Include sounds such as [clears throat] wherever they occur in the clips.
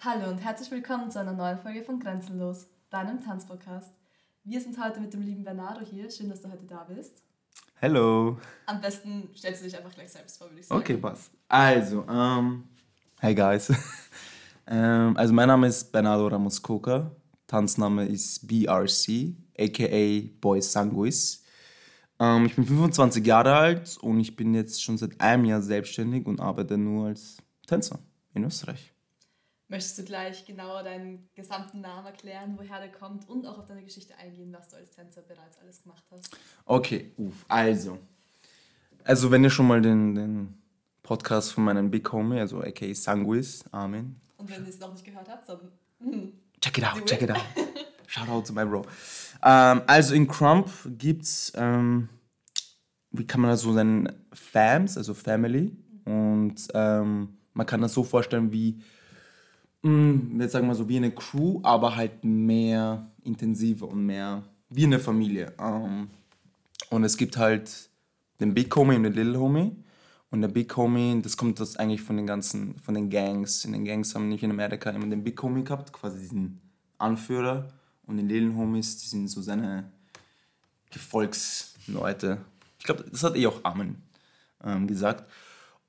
Hallo und herzlich willkommen zu einer neuen Folge von Grenzenlos, deinem Tanzpodcast. Wir sind heute mit dem lieben Bernardo hier. Schön, dass du heute da bist. Hello. Am besten stellst du dich einfach gleich selbst vor, würde ich sagen. Okay, passt. Also, ähm, hey guys. [laughs] ähm, also mein Name ist Bernardo Ramos Coca. Tanzname ist BRC, aka Boy Sanguis. Ähm, ich bin 25 Jahre alt und ich bin jetzt schon seit einem Jahr selbstständig und arbeite nur als Tänzer in Österreich. Möchtest du gleich genauer deinen gesamten Namen erklären, woher der kommt und auch auf deine Geschichte eingehen, was du als Tänzer bereits alles gemacht hast? Okay, uff, also. Also, wenn ihr schon mal den, den Podcast von meinem Big Homie, also aka Sanguis, Amen. Und wenn ihr es noch nicht gehört habt, dann. hm, [laughs] Check it out, check it out. Shout out to my bro. Ähm, also in Crump gibt's, ähm, wie kann man das so nennen, Fams, also Family. Und ähm, man kann das so vorstellen wie, mh, jetzt sagen wir so wie eine Crew, aber halt mehr intensiver und mehr wie eine Familie. Ähm, und es gibt halt den Big Homie und den Little Homie. Und der Big Homie, das kommt das eigentlich von den ganzen, von den Gangs. In den Gangs haben nicht in Amerika immer den Big Homie gehabt, quasi diesen Anführer. Und die Little Homies, die sind so seine Gefolgsleute. Ich glaube, das hat eh auch Armin ähm, gesagt.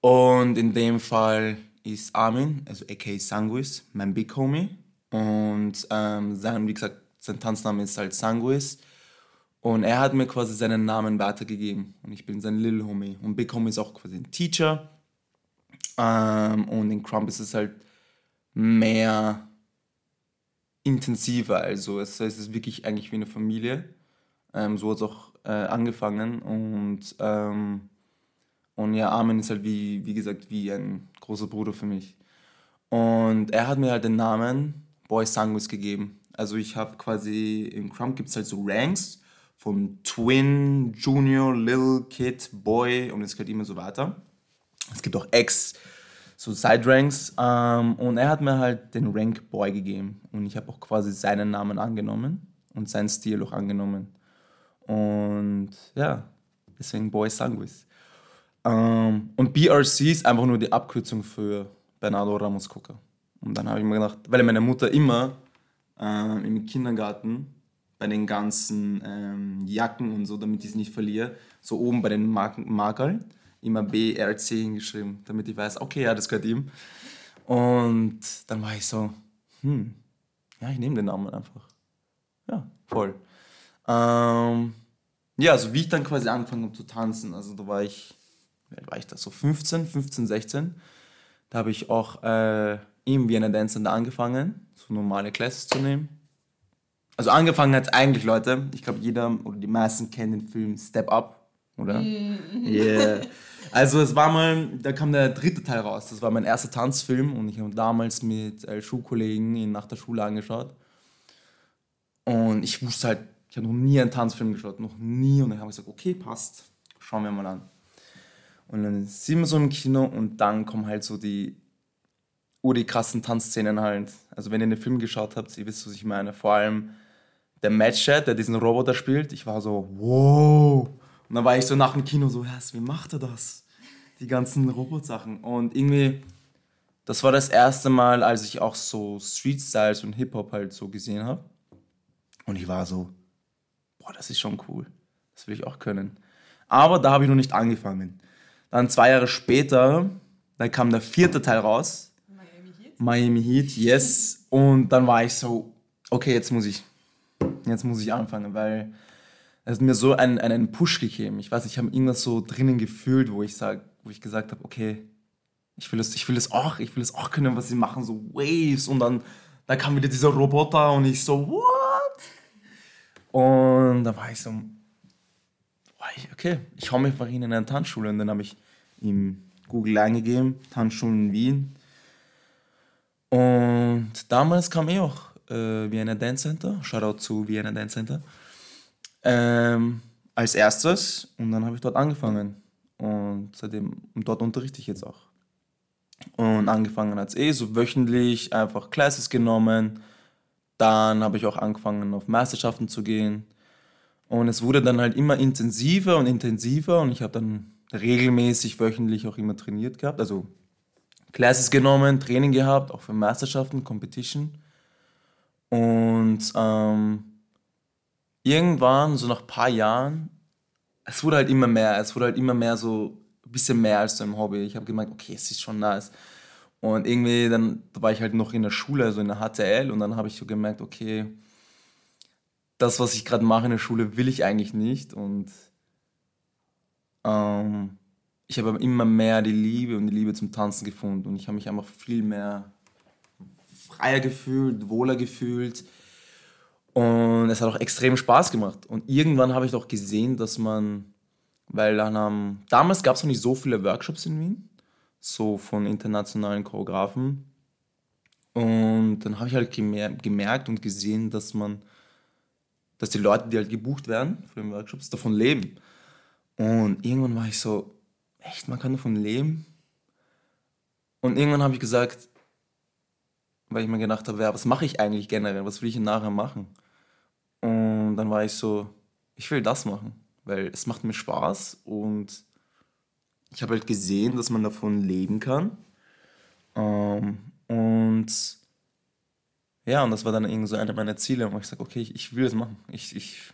Und in dem Fall ist Armin, also aka Sanguis, mein Big Homie. Und ähm, sein, wie gesagt, sein Tanzname ist halt Sanguis. Und er hat mir quasi seinen Namen weitergegeben. Und ich bin sein Little Homie. Und Big Homie ist auch quasi ein Teacher. Ähm, und in Crump ist es halt mehr intensiver. Also es, es ist wirklich eigentlich wie eine Familie. Ähm, so hat es auch äh, angefangen. Und, ähm, und ja, Armin ist halt wie, wie gesagt wie ein großer Bruder für mich. Und er hat mir halt den Namen Boy Sanguis gegeben. Also ich habe quasi, im Crump gibt es halt so Ranks von Twin, Junior, Little, Kid, Boy und es geht immer so weiter. Es gibt auch Ex, so Side-Ranks. Ähm, und er hat mir halt den Rank Boy gegeben. Und ich habe auch quasi seinen Namen angenommen und seinen Stil auch angenommen. Und ja, deswegen Boy Sanguis. Ähm, und BRC ist einfach nur die Abkürzung für Bernardo Ramos Coca. Und dann habe ich mir gedacht, weil meine Mutter immer ähm, im Kindergarten bei den ganzen ähm, Jacken und so, damit ich es nicht verliere, so oben bei den Marken, Markerl immer BRC hingeschrieben, damit ich weiß, okay, ja, das gehört ihm. Und dann war ich so, hm, ja, ich nehme den Namen einfach. Ja, voll. Ähm, ja, also wie ich dann quasi angefangen habe zu tanzen, also da war ich, wie alt war ich da, so 15, 15, 16. Da habe ich auch äh, im Vienna Dance da angefangen, so normale Classes zu nehmen. Also angefangen hat eigentlich, Leute, ich glaube jeder oder die meisten kennen den Film Step Up, oder? Yeah. Also es war mal, da kam der dritte Teil raus. Das war mein erster Tanzfilm und ich habe damals mit äh, Schulkollegen ihn nach der Schule angeschaut. Und ich wusste halt, ich habe noch nie einen Tanzfilm geschaut, noch nie. Und dann habe ich gesagt, okay, passt, schauen wir mal an. Und dann sind wir so im Kino und dann kommen halt so die, oh, die krassen Tanzszenen halt. Also wenn ihr den Film geschaut habt, ihr wisst, was ich meine. Vor allem der Matchet, der diesen Roboter spielt, ich war so, wow. Und dann war ich so nach dem Kino so, was, wie macht er das? Die ganzen Robotsachen. Und irgendwie, das war das erste Mal, als ich auch so Street Styles und Hip-Hop halt so gesehen habe. Und ich war so, boah, das ist schon cool. Das will ich auch können. Aber da habe ich noch nicht angefangen. Dann zwei Jahre später, da kam der vierte Teil raus. Miami Heat. Miami Heat, yes. Und dann war ich so, okay, jetzt muss ich, jetzt muss ich anfangen, weil es hat mir so einen, einen Push gegeben. Ich weiß, ich habe irgendwas so drinnen gefühlt, wo ich sag, wo ich gesagt habe, okay, ich will das, ich will das auch, ich will das auch können, was sie machen, so Waves und dann, da kam wieder dieser Roboter und ich so, what? Und da war ich so, okay, ich hau mich einfach in eine Tanzschule und dann habe ich ihm Google eingegeben, Tanzschulen in Wien. Und damals kam eh auch äh, Vienna Dance Center, Shoutout zu Vienna Dance Center, ähm, als erstes und dann habe ich dort angefangen und seitdem und dort unterrichte ich jetzt auch. Und angefangen hat es eh so wöchentlich, einfach Classes genommen. Dann habe ich auch angefangen auf Meisterschaften zu gehen. Und es wurde dann halt immer intensiver und intensiver und ich habe dann regelmäßig wöchentlich auch immer trainiert gehabt. Also Classes genommen, Training gehabt, auch für Meisterschaften, Competition. Und ähm, irgendwann, so nach ein paar Jahren, es wurde halt immer mehr, es wurde halt immer mehr so ein bisschen mehr als so ein Hobby. Ich habe gemerkt, okay, es ist schon nice. Und irgendwie dann da war ich halt noch in der Schule, also in der HTL, und dann habe ich so gemerkt, okay, das, was ich gerade mache in der Schule, will ich eigentlich nicht. Und ähm, ich habe immer mehr die Liebe und die Liebe zum Tanzen gefunden. Und ich habe mich einfach viel mehr freier gefühlt, wohler gefühlt. Und es hat auch extrem Spaß gemacht. Und irgendwann habe ich doch gesehen, dass man, weil dann haben, damals gab es noch nicht so viele Workshops in Wien, so von internationalen Choreografen. Und dann habe ich halt gemerkt und gesehen, dass man dass die Leute, die halt gebucht werden für den Workshops, davon leben. Und irgendwann war ich so, echt, man kann davon leben? Und irgendwann habe ich gesagt, weil ich mir gedacht habe, ja, was mache ich eigentlich generell? Was will ich nachher machen? Und dann war ich so, ich will das machen, weil es macht mir Spaß und ich habe halt gesehen, dass man davon leben kann. Ähm, und ja, und das war dann irgendwie so einer meiner Ziele, wo ich sage, okay, ich, ich, will das machen. Ich, ich,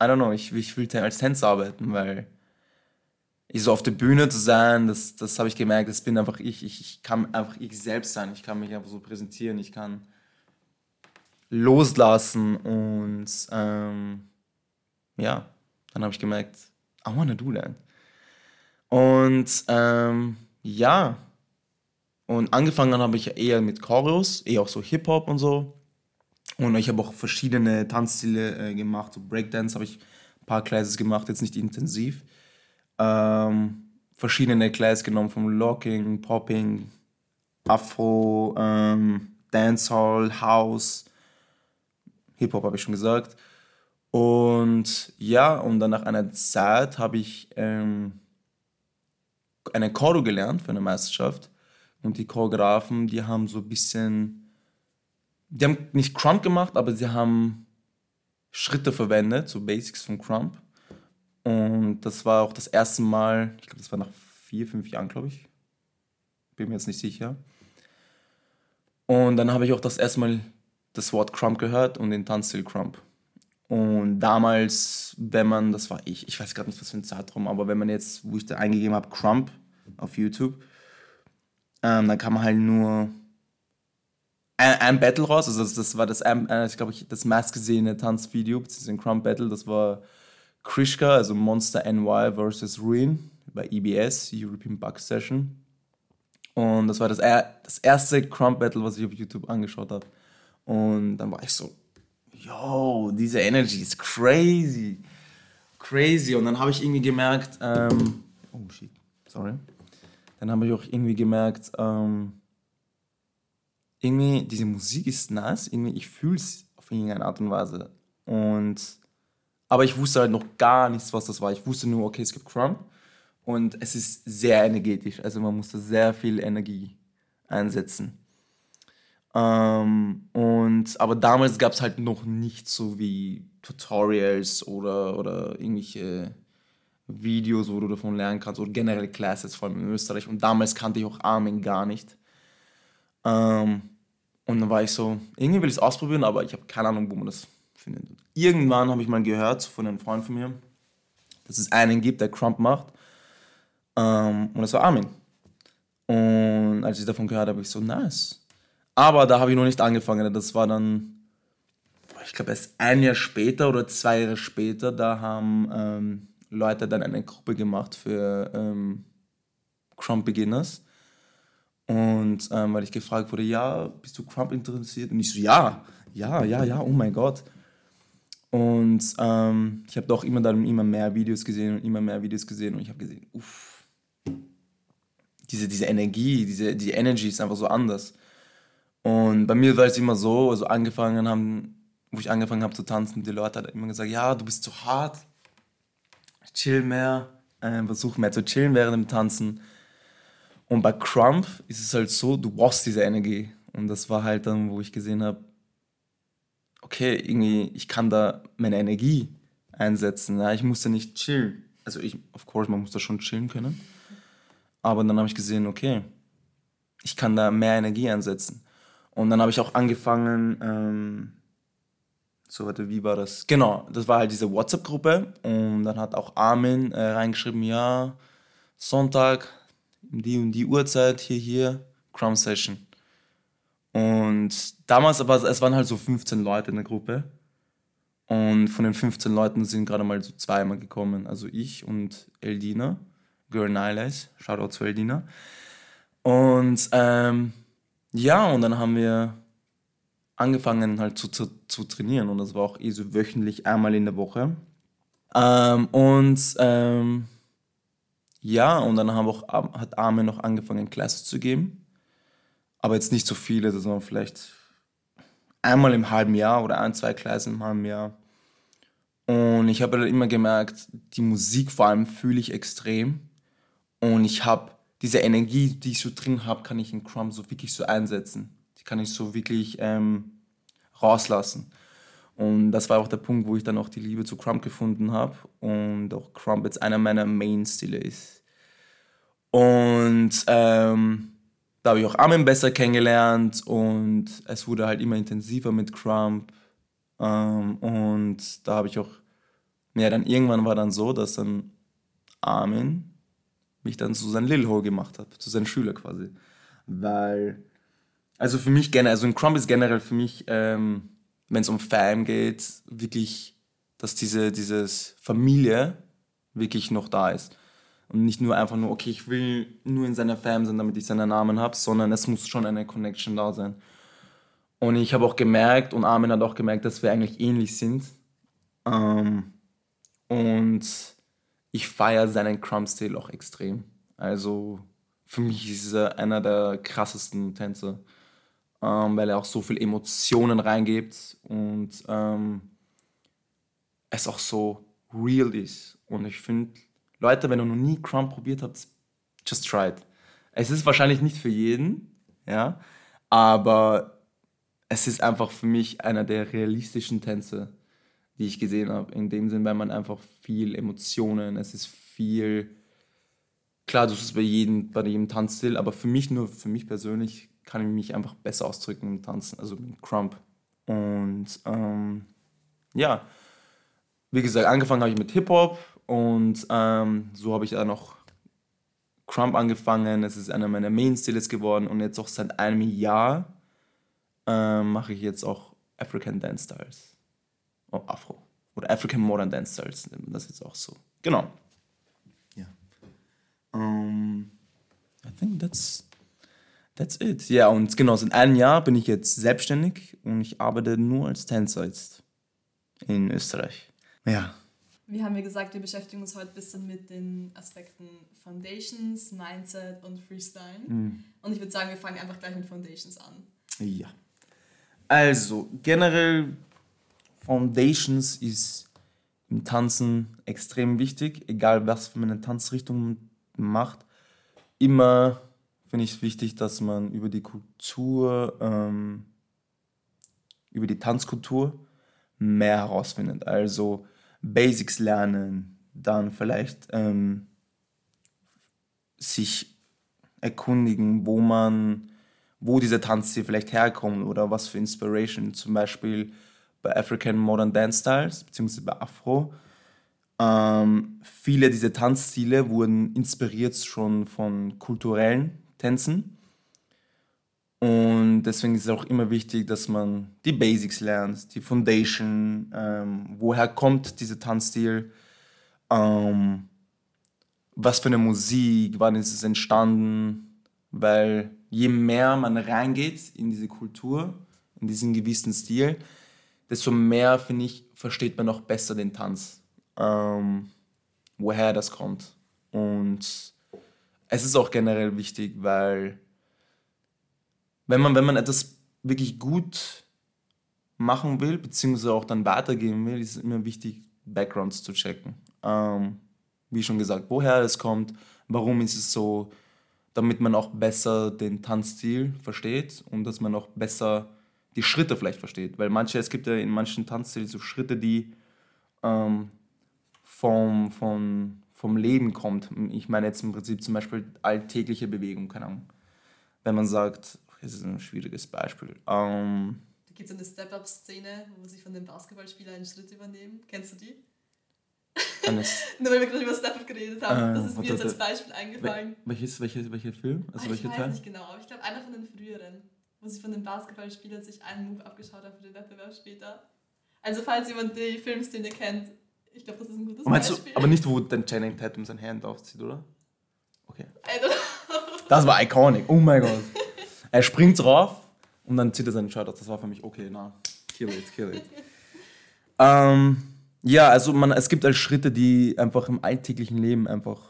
I don't know, ich, ich will als Tänzer arbeiten, weil ich so auf der Bühne zu sein, das, das habe ich gemerkt, das bin einfach ich. ich. Ich kann einfach ich selbst sein, ich kann mich einfach so präsentieren, ich kann loslassen und ähm, ja, dann habe ich gemerkt, I wanna do that. Und ähm, ja, und angefangen habe ich eher mit Choreos, eher auch so Hip-Hop und so. Und ich habe auch verschiedene Tanzstile äh, gemacht. So Breakdance habe ich ein paar Classes gemacht, jetzt nicht intensiv. Ähm, verschiedene Classes genommen, vom Locking, Popping, Afro, ähm, Dancehall, House, Hip-Hop habe ich schon gesagt. Und ja, und dann nach einer Zeit habe ich ähm, eine Choreo gelernt für eine Meisterschaft. Und die Choreografen, die haben so ein bisschen, die haben nicht Crump gemacht, aber sie haben Schritte verwendet, so Basics von Crump. Und das war auch das erste Mal, ich glaube, das war nach vier, fünf Jahren, glaube ich. Bin mir jetzt nicht sicher. Und dann habe ich auch das erste Mal das Wort Crump gehört und den Tanzstil Crump. Und damals, wenn man, das war ich, ich weiß gerade nicht, was für ein Zeitraum, aber wenn man jetzt, wo ich da eingegeben habe, Crump auf YouTube, ähm, dann kam halt nur ein, ein, Battle raus. Also das, das war das, äh, ich glaube, das meistgesehene Tanzvideo, beziehungsweise ein Crump Battle. Das war Krishka, also Monster NY versus Ruin bei EBS, European Bug Session. Und das war das, das erste Crump Battle, was ich auf YouTube angeschaut habe. Und dann war ich so, yo, diese Energy ist crazy. Crazy. Und dann habe ich irgendwie gemerkt, ähm, oh shit, sorry dann habe ich auch irgendwie gemerkt, ähm, irgendwie diese Musik ist nice, irgendwie ich fühle es auf irgendeine Art und Weise. Und, aber ich wusste halt noch gar nichts, was das war. Ich wusste nur, okay, es gibt Crump und es ist sehr energetisch. Also man musste sehr viel Energie einsetzen. Ähm, und, aber damals gab es halt noch nicht so wie Tutorials oder, oder irgendwelche Videos, wo du davon lernen kannst, oder generell Classes, vor allem in Österreich. Und damals kannte ich auch Armin gar nicht. Ähm, und dann war ich so, irgendwie will ich es ausprobieren, aber ich habe keine Ahnung, wo man das findet. Irgendwann habe ich mal gehört von einem Freund von mir, dass es einen gibt, der Crump macht. Ähm, und das war Armin. Und als ich davon gehört habe, ich so, nice. Aber da habe ich noch nicht angefangen. Das war dann, ich glaube, erst ein Jahr später oder zwei Jahre später, da haben ähm, Leute dann eine Gruppe gemacht für ähm, Crump Beginners. Und ähm, weil ich gefragt wurde, ja, bist du Crump interessiert? Und ich so, ja, ja, ja, ja, oh mein Gott. Und ähm, ich habe doch immer dann immer mehr Videos gesehen und immer mehr Videos gesehen und ich habe gesehen, uff, diese, diese Energie, diese die Energy ist einfach so anders. Und bei mir war es immer so, also angefangen haben, wo ich angefangen habe zu tanzen, die Leute haben immer gesagt, ja, du bist zu hart, chill mehr, äh, versuch mehr zu chillen während dem Tanzen. Und bei Crump ist es halt so, du brauchst diese Energie. Und das war halt dann, wo ich gesehen habe, okay, irgendwie, ich kann da meine Energie einsetzen. Ja, ich musste nicht chillen. Also ich, of course, man muss da schon chillen können. Aber dann habe ich gesehen, okay, ich kann da mehr Energie einsetzen. Und dann habe ich auch angefangen, ähm, so, warte, wie war das? Genau, das war halt diese WhatsApp-Gruppe und dann hat auch Armin äh, reingeschrieben, ja, Sonntag, die und die Uhrzeit, hier, hier, Crumb Session. Und damals aber, es waren halt so 15 Leute in der Gruppe. Und von den 15 Leuten sind gerade mal so zweimal gekommen. Also ich und Eldina, Girl Niles, Shoutout zu Eldina. Und ähm, ja, und dann haben wir angefangen halt zu, zu, zu, trainieren und das war auch eh so wöchentlich einmal in der Woche. Ähm, und ähm, ja, und dann haben auch, hat Arme noch angefangen, Classes zu geben. Aber jetzt nicht so viele, sondern vielleicht einmal im halben Jahr oder ein, zwei Classes im halben Jahr. Und ich habe halt immer gemerkt, die Musik vor allem fühle ich extrem. Und ich habe diese Energie, die ich so drin habe, kann ich in Crumb so wirklich so einsetzen kann ich so wirklich ähm, rauslassen. Und das war auch der Punkt, wo ich dann auch die Liebe zu Crump gefunden habe und auch Crump jetzt einer meiner Main-Stile ist. Und ähm, da habe ich auch Armin besser kennengelernt und es wurde halt immer intensiver mit Crump. Ähm, und da habe ich auch, ja, dann irgendwann war dann so, dass dann Armin mich dann zu seinem Lil Ho gemacht hat, zu seinem Schüler quasi. Weil also für mich generell, also ein Crumb ist generell für mich, ähm, wenn es um Fam geht, wirklich, dass diese dieses Familie wirklich noch da ist. Und nicht nur einfach nur, okay, ich will nur in seiner Fam sein, damit ich seinen Namen habe, sondern es muss schon eine Connection da sein. Und ich habe auch gemerkt, und Armin hat auch gemerkt, dass wir eigentlich ähnlich sind. Ähm, und ich feiere seinen Crumb-Stil auch extrem. Also für mich ist er einer der krassesten Tänzer ähm, weil er auch so viel Emotionen reingibt und ähm, es auch so real ist. Und ich finde, Leute, wenn ihr noch nie Crumb probiert habt, just try it. Es ist wahrscheinlich nicht für jeden, ja, aber es ist einfach für mich einer der realistischen Tänze, die ich gesehen habe. In dem Sinn, weil man einfach viel Emotionen, es ist viel, klar, das ist bei jedem, bei jedem Tanzstil, aber für mich nur, für mich persönlich kann ich mich einfach besser ausdrücken im Tanzen, also mit Crump. Und ähm, ja, wie gesagt, angefangen habe ich mit Hip-Hop und ähm, so habe ich dann noch Crump angefangen. Es ist einer meiner Main-Styles geworden und jetzt auch seit einem Jahr ähm, mache ich jetzt auch African Dance Styles. Oh, Afro. Oder African Modern Dance Styles, nennt man das jetzt auch so. Genau. Ja. Um, ähm, I think that's That's it. Ja, und genau, seit einem Jahr bin ich jetzt selbstständig und ich arbeite nur als Tänzer jetzt in Österreich. Ja. Wir haben ja gesagt, wir beschäftigen uns heute ein bisschen mit den Aspekten Foundations, Mindset und Freestyle. Mhm. Und ich würde sagen, wir fangen einfach gleich mit Foundations an. Ja. Also, generell, Foundations ist im Tanzen extrem wichtig, egal was für eine Tanzrichtung man macht. Immer finde ich es wichtig, dass man über die Kultur, ähm, über die Tanzkultur mehr herausfindet. Also Basics lernen, dann vielleicht ähm, sich erkundigen, wo man, wo dieser Tanzstil vielleicht herkommt oder was für Inspiration. Zum Beispiel bei African Modern Dance Styles, beziehungsweise bei Afro. Ähm, viele dieser Tanzstile wurden inspiriert schon von kulturellen Tänzen. Und deswegen ist es auch immer wichtig, dass man die Basics lernt, die Foundation, ähm, woher kommt dieser Tanzstil, ähm, was für eine Musik, wann ist es entstanden, weil je mehr man reingeht in diese Kultur, in diesen gewissen Stil, desto mehr, finde ich, versteht man auch besser den Tanz, ähm, woher das kommt. Und es ist auch generell wichtig, weil wenn man, wenn man etwas wirklich gut machen will, beziehungsweise auch dann weitergeben will, ist es immer wichtig, Backgrounds zu checken. Ähm, wie schon gesagt, woher es kommt, warum ist es so, damit man auch besser den Tanzstil versteht und dass man auch besser die Schritte vielleicht versteht. Weil manche, es gibt ja in manchen Tanzstilen so Schritte, die ähm, vom, vom, vom Leben kommt. Ich meine jetzt im Prinzip zum Beispiel alltägliche Bewegung, keine Ahnung. wenn man sagt, das ist ein schwieriges Beispiel. Ähm, da gibt es eine Step-Up-Szene, wo sie von dem Basketballspieler einen Schritt übernehmen. Kennst du die? [laughs] Nur weil wir gerade über Step-Up geredet haben, äh, das ist mir jetzt als Beispiel eingefallen. Welches, welches, welcher Film? Also ich welcher weiß Teil? nicht genau, aber ich glaube einer von den früheren, wo sie von dem Basketballspieler sich einen Move abgeschaut hat für den Wettbewerb später. Also falls jemand die Filmszene kennt, ich glaube, das ist ein gutes Beispiel. Du, aber nicht, wo dann Channing Tatum sein Hand aufzieht, oder? Okay. Das war iconic. Oh mein Gott. Er springt drauf und dann zieht er seinen Shirt aus. Das war für mich okay, na, kill it, kill it. ähm, ja, also man, es gibt halt Schritte, die einfach im alltäglichen Leben einfach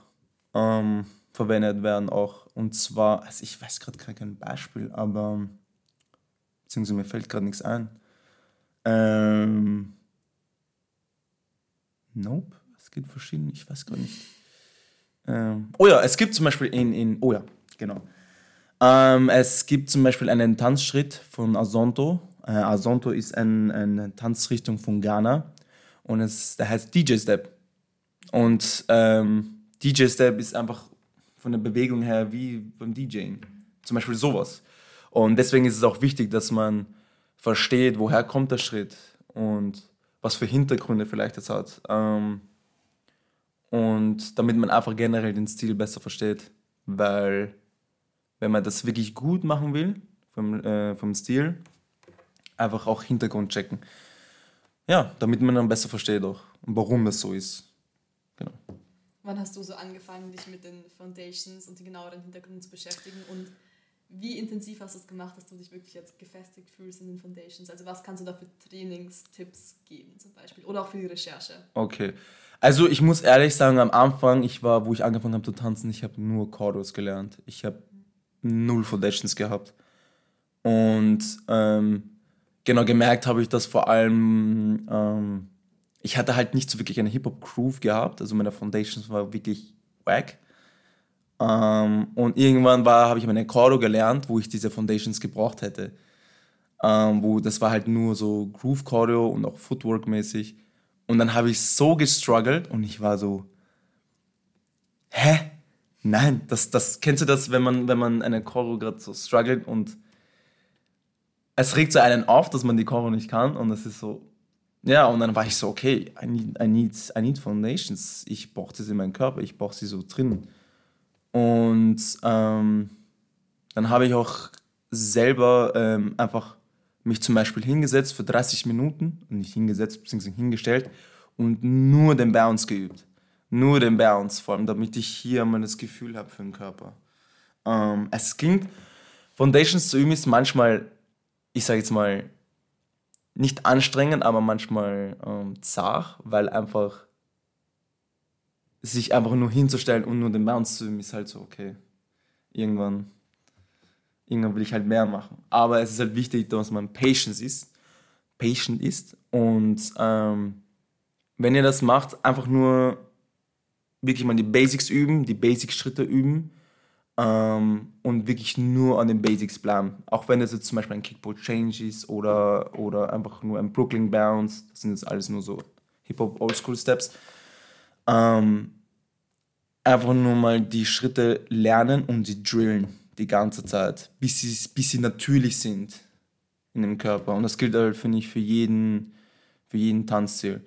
ähm, verwendet werden auch. Und zwar, also ich weiß gerade kein Beispiel, aber beziehungsweise mir fällt gerade nichts ein. Ähm, nope, es gibt verschiedene, ich weiß gar nicht. Ähm, oh ja, es gibt zum Beispiel in, in oh ja, genau. Ähm, es gibt zum Beispiel einen Tanzschritt von Azonto. Äh, Azonto ist ein, eine Tanzrichtung von Ghana und es, der heißt DJ Step. Und ähm, DJ Step ist einfach von der Bewegung her wie beim DJing. Zum Beispiel sowas. Und deswegen ist es auch wichtig, dass man versteht, woher kommt der Schritt und was für Hintergründe vielleicht das hat. Ähm, und damit man einfach generell den Stil besser versteht. Weil wenn man das wirklich gut machen will, vom, äh, vom Stil, einfach auch Hintergrund checken. Ja, damit man dann besser versteht auch, warum das so ist. Genau. Wann hast du so angefangen, dich mit den Foundations und den genaueren Hintergründen zu beschäftigen und wie intensiv hast du es gemacht, dass du dich wirklich jetzt gefestigt fühlst in den Foundations? Also was kannst du da für Trainingstipps geben zum Beispiel oder auch für die Recherche? Okay, also ich muss ehrlich sagen, am Anfang, ich war, wo ich angefangen habe zu tanzen, ich habe nur Chordos gelernt. Ich habe null Foundations gehabt. Und ähm, genau gemerkt habe ich das vor allem, ähm, ich hatte halt nicht so wirklich eine Hip-Hop-Groove gehabt, also meine Foundations war wirklich wack. Ähm, und irgendwann habe ich meine Chordo gelernt, wo ich diese Foundations gebraucht hätte. Ähm, wo das war halt nur so Groove Choreo und auch Footwork mäßig. Und dann habe ich so gestruggelt und ich war so, hä? Nein, das, das kennst du das, wenn man, wenn man eine Choreo gerade so struggelt und es regt so einen auf, dass man die Choreo nicht kann und es ist so, ja, und dann war ich so, okay, I need, I need, I need Foundations. Ich brauche das in meinem Körper, ich brauche sie so drin. Und ähm, dann habe ich auch selber ähm, einfach mich zum Beispiel hingesetzt für 30 Minuten, nicht hingesetzt, beziehungsweise hingestellt und nur den Bounce geübt. Nur den Bounce, vor allem, damit ich hier mal das Gefühl habe für den Körper. Ähm, es klingt, Foundations zu üben ist manchmal, ich sage jetzt mal, nicht anstrengend, aber manchmal ähm, zart, weil einfach sich einfach nur hinzustellen und nur den Bounce zu üben, ist halt so, okay, irgendwann, irgendwann will ich halt mehr machen. Aber es ist halt wichtig, dass man patient ist, patient ist und ähm, wenn ihr das macht, einfach nur wirklich mal die Basics üben, die Basic-Schritte üben ähm, und wirklich nur an den Basics bleiben. Auch wenn das jetzt zum Beispiel ein Kickball Change ist oder, oder einfach nur ein Brooklyn Bounce, das sind jetzt alles nur so Hip-Hop Oldschool Steps. Ähm, einfach nur mal die Schritte lernen und sie drillen die ganze Zeit, bis sie, bis sie natürlich sind in dem Körper. Und das gilt halt, finde ich, für jeden, für jeden Tanzstil.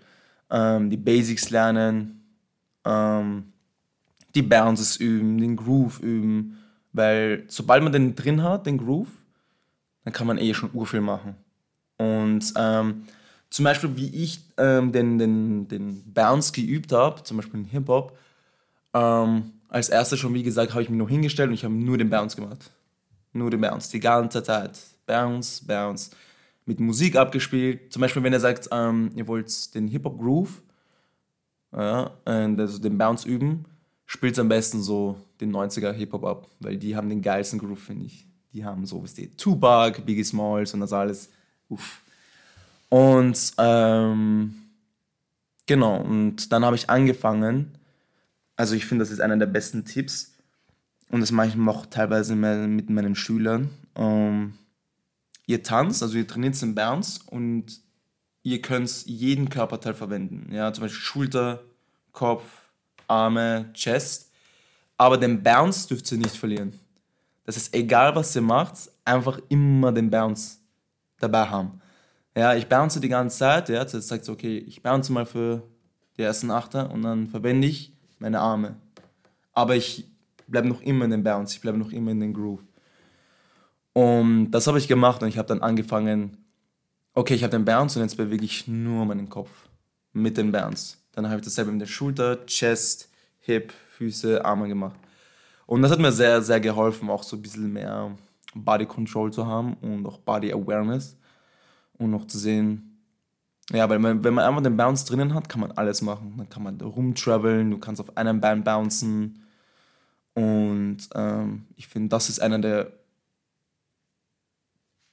Ähm, die Basics lernen, ähm, die Bounces üben, den Groove üben, weil sobald man den drin hat, den Groove, dann kann man eh schon urviel machen. Und ähm, zum Beispiel, wie ich ähm, den, den, den Bounce geübt habe, zum Beispiel in Hip-Hop, ähm, als erstes schon, wie gesagt, habe ich mich noch hingestellt und ich habe nur den Bounce gemacht. Nur den Bounce, die ganze Zeit. Bounce, Bounce. Mit Musik abgespielt. Zum Beispiel, wenn ihr sagt, ähm, ihr wollt den Hip-Hop-Groove, ja, also den Bounce üben, spielt am besten so den 90er Hip-Hop ab, weil die haben den geilsten Groove, finde ich. Die haben so, was die Tupac, Biggie Smalls und das alles. Uff. Und ähm, genau, und dann habe ich angefangen, also ich finde, das ist einer der besten Tipps und das mache ich auch teilweise mit meinen Schülern. Ähm, ihr tanzt, also ihr trainiert den Bounce und ihr könnt jeden Körperteil verwenden. Ja, zum Beispiel Schulter, Kopf, Arme, Chest. Aber den Bounce dürft ihr nicht verlieren. Das ist egal, was ihr macht, einfach immer den Bounce dabei haben. Ja, ich bounce die ganze Zeit, ja, jetzt sagt so, okay, ich bounce mal für die ersten Achter und dann verwende ich meine Arme. Aber ich bleibe noch immer in den Bounce, ich bleibe noch immer in den Groove. Und das habe ich gemacht und ich habe dann angefangen, okay, ich habe den Bounce und jetzt bewege ich nur meinen Kopf mit den Bounce. Dann habe ich dasselbe mit der Schulter, Chest, Hip, Füße, Arme gemacht. Und das hat mir sehr, sehr geholfen, auch so ein bisschen mehr Body Control zu haben und auch Body Awareness. Und noch zu sehen, ja, weil man, wenn man einfach den Bounce drinnen hat, kann man alles machen. Dann kann man rumtraveln, du kannst auf einem Bein bouncen. Und ähm, ich finde, das ist einer der,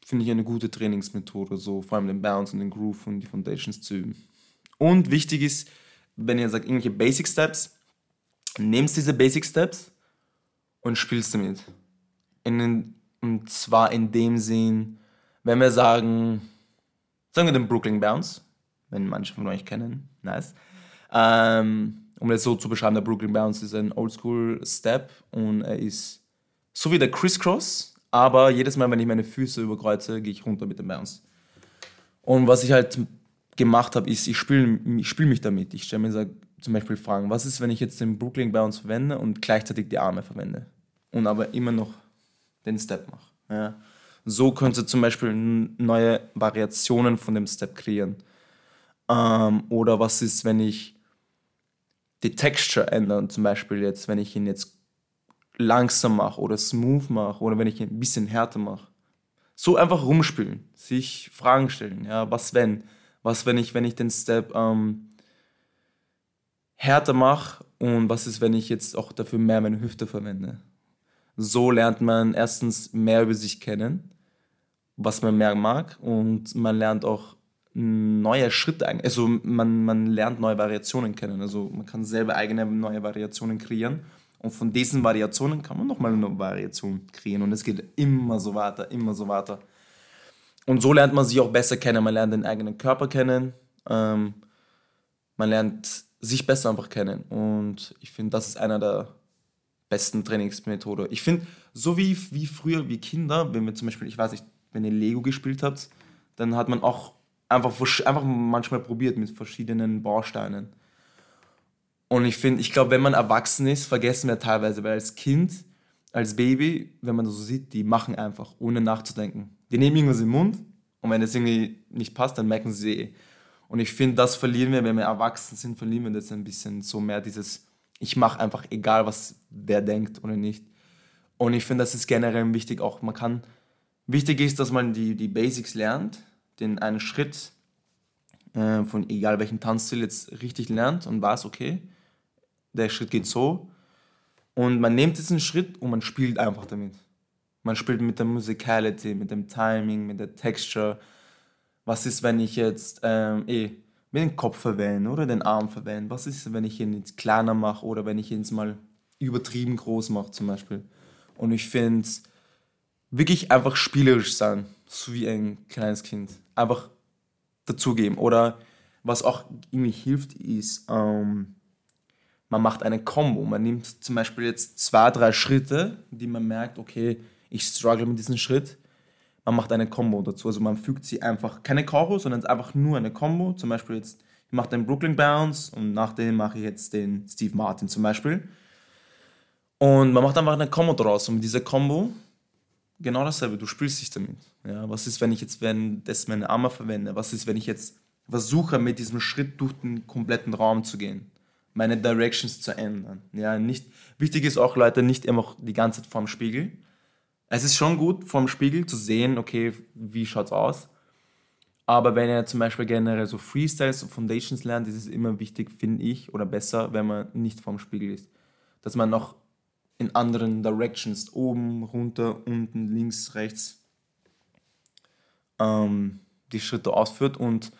finde ich, eine gute Trainingsmethode, so vor allem den Bounce und den Groove und die Foundations zu üben. Und wichtig ist, wenn ihr sagt, irgendwelche Basic Steps, nimmst diese Basic Steps und spielst damit. In, und zwar in dem Sinn, wenn wir sagen, sagen wir den Brooklyn Bounce, wenn manche von euch kennen, nice. Ähm, um das so zu beschreiben, der Brooklyn Bounce ist ein Oldschool Step und er ist so wie der Crisscross, aber jedes Mal, wenn ich meine Füße überkreuze, gehe ich runter mit dem Bounce. Und was ich halt gemacht habe, ist, ich spiele ich spiel mich damit. Ich stelle mir zum Beispiel Fragen, was ist, wenn ich jetzt den Brooklyn Bounce verwende und gleichzeitig die Arme verwende und aber immer noch den Step mache. Ja. So könnte zum Beispiel neue Variationen von dem Step kreieren. Ähm, oder was ist, wenn ich die Texture ändere, zum Beispiel jetzt, wenn ich ihn jetzt langsam mache oder smooth mache oder wenn ich ihn ein bisschen härter mache. So einfach rumspielen, sich Fragen stellen, ja, was wenn? Was wenn ich, wenn ich den Step ähm, härter mache und was ist, wenn ich jetzt auch dafür mehr meine Hüfte verwende? So lernt man erstens mehr über sich kennen, was man mehr mag und man lernt auch neue Schritte, also man, man lernt neue Variationen kennen. Also man kann selber eigene neue Variationen kreieren und von diesen Variationen kann man nochmal eine Variation kreieren und es geht immer so weiter, immer so weiter. Und so lernt man sich auch besser kennen. Man lernt den eigenen Körper kennen. Ähm, man lernt sich besser einfach kennen. Und ich finde, das ist einer der besten Trainingsmethoden. Ich finde, so wie, wie früher, wie Kinder, wenn wir zum Beispiel, ich weiß nicht, wenn ihr Lego gespielt habt, dann hat man auch einfach, einfach manchmal probiert mit verschiedenen Bausteinen. Und ich finde, ich glaube, wenn man erwachsen ist, vergessen wir teilweise, weil als Kind, als Baby, wenn man das so sieht, die machen einfach, ohne nachzudenken. Die nehmen irgendwas im Mund und wenn es irgendwie nicht passt, dann merken sie eh. Und ich finde, das verlieren wir, wenn wir erwachsen sind, verlieren wir das ein bisschen so mehr dieses, ich mache einfach egal, was wer denkt oder nicht. Und ich finde, das ist generell wichtig auch, man kann, wichtig ist, dass man die, die Basics lernt, den einen Schritt äh, von egal welchem Tanzstil jetzt richtig lernt und weiß, okay, der Schritt geht so. Und man nimmt diesen Schritt und man spielt einfach damit. Man spielt mit der Musicality, mit dem Timing, mit der Texture. Was ist, wenn ich jetzt ähm, eh, dem Kopf verwende oder den Arm verwende? Was ist, wenn ich ihn jetzt kleiner mache oder wenn ich ihn jetzt mal übertrieben groß mache zum Beispiel? Und ich finde, wirklich einfach spielerisch sein, so wie ein kleines Kind. Einfach dazugeben. Oder was auch irgendwie hilft, ist, ähm, man macht eine Combo. Man nimmt zum Beispiel jetzt zwei, drei Schritte, die man merkt, okay, ich struggle mit diesem Schritt. Man macht eine Combo dazu. Also man fügt sie einfach, keine Chorus, sondern einfach nur eine Combo. Zum Beispiel jetzt, ich mache den Brooklyn Bounce und nach dem mache ich jetzt den Steve Martin zum Beispiel. Und man macht einfach eine Combo draus. Und mit dieser Combo genau dasselbe. Du spielst dich damit. Ja, was ist, wenn ich jetzt währenddessen meine Arme verwende? Was ist, wenn ich jetzt versuche, mit diesem Schritt durch den kompletten Raum zu gehen? Meine Directions zu ändern. Ja, nicht, wichtig ist auch, Leute, nicht immer die ganze Zeit vorm Spiegel. Es ist schon gut, vorm Spiegel zu sehen, okay, wie schaut's aus. Aber wenn ihr zum Beispiel generell so Freestyles und Foundations lernt, ist es immer wichtig, finde ich, oder besser, wenn man nicht vorm Spiegel ist. Dass man noch in anderen Directions, oben, runter, unten, links, rechts, ähm, die Schritte ausführt und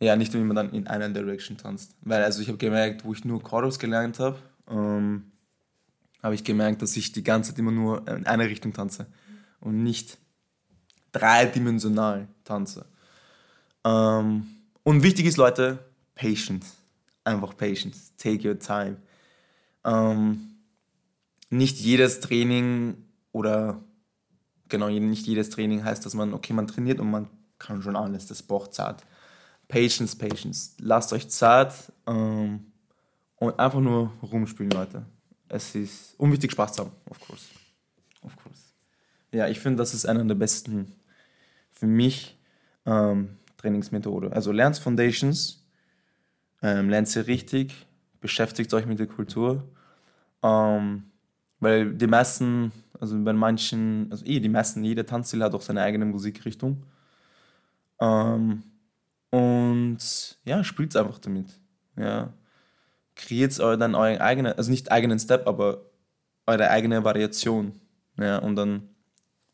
ja, nicht immer dann in einer Direction tanzt. Weil also ich habe gemerkt, wo ich nur Chorus gelernt habe, ähm, habe ich gemerkt, dass ich die ganze Zeit immer nur in eine Richtung tanze und nicht dreidimensional tanze. Ähm, und wichtig ist, Leute, Patience. Einfach Patience. Take your time. Ähm, nicht jedes Training oder genau, nicht jedes Training heißt, dass man, okay, man trainiert und man kann schon alles, das braucht Zeit. Patience, Patience. Lasst euch Zeit ähm, und einfach nur rumspielen, Leute. Es ist unwichtig, Spaß zu haben, of course. Of course. Ja, ich finde, das ist einer der besten für mich ähm, Trainingsmethode. Also lernt Foundations, ähm, lernt sie richtig, beschäftigt euch mit der Kultur. Ähm, weil die meisten, also bei manchen, also eh, die meisten, jeder Tanzstil hat auch seine eigene Musikrichtung. Ähm, und ja, spielt einfach damit. Ja. Kreiert dann euren eigenen, also nicht eigenen Step, aber eure eigene Variation. Ja, und dann